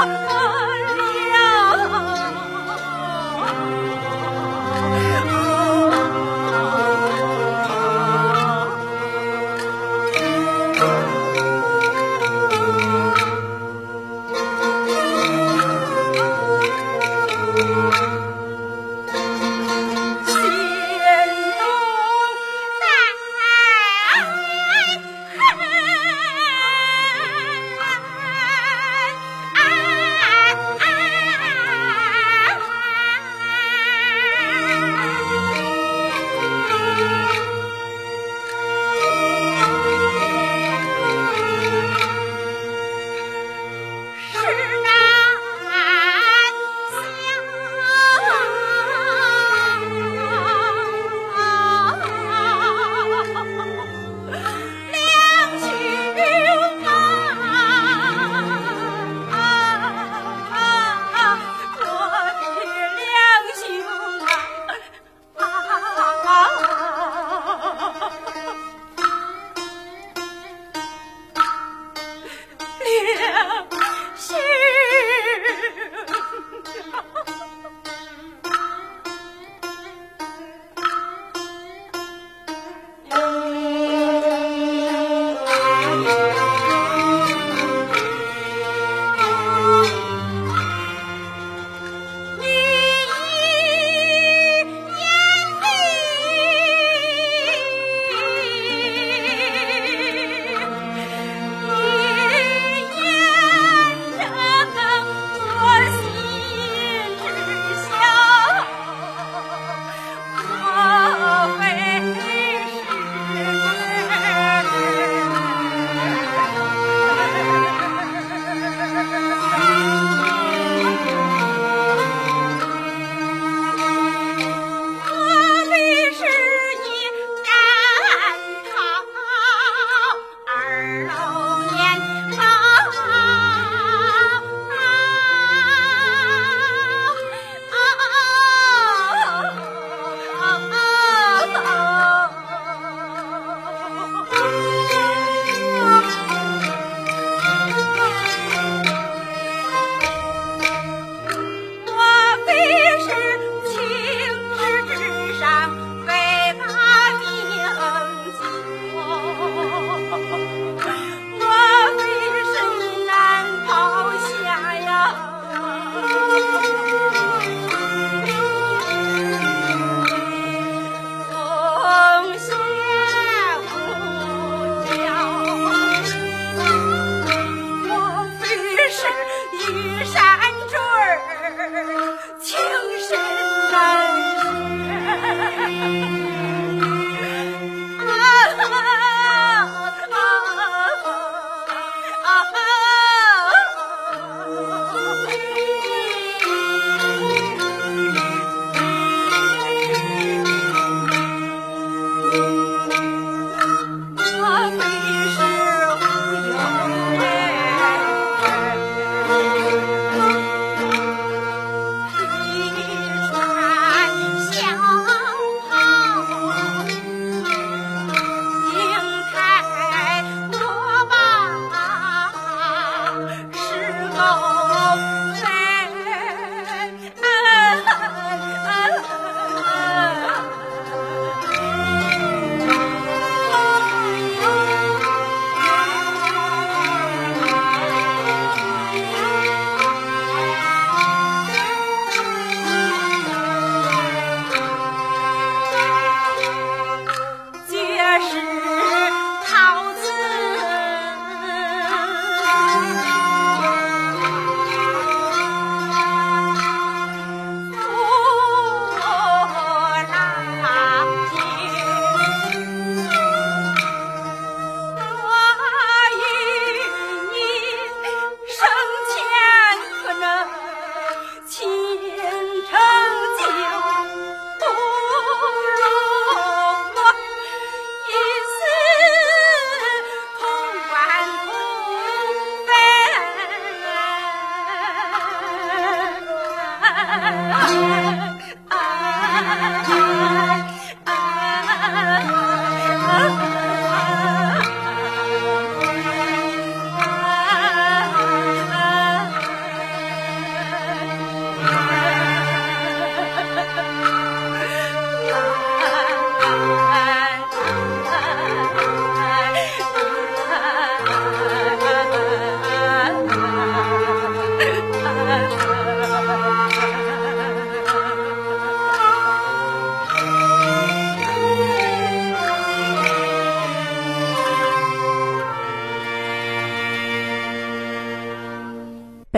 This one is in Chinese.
完了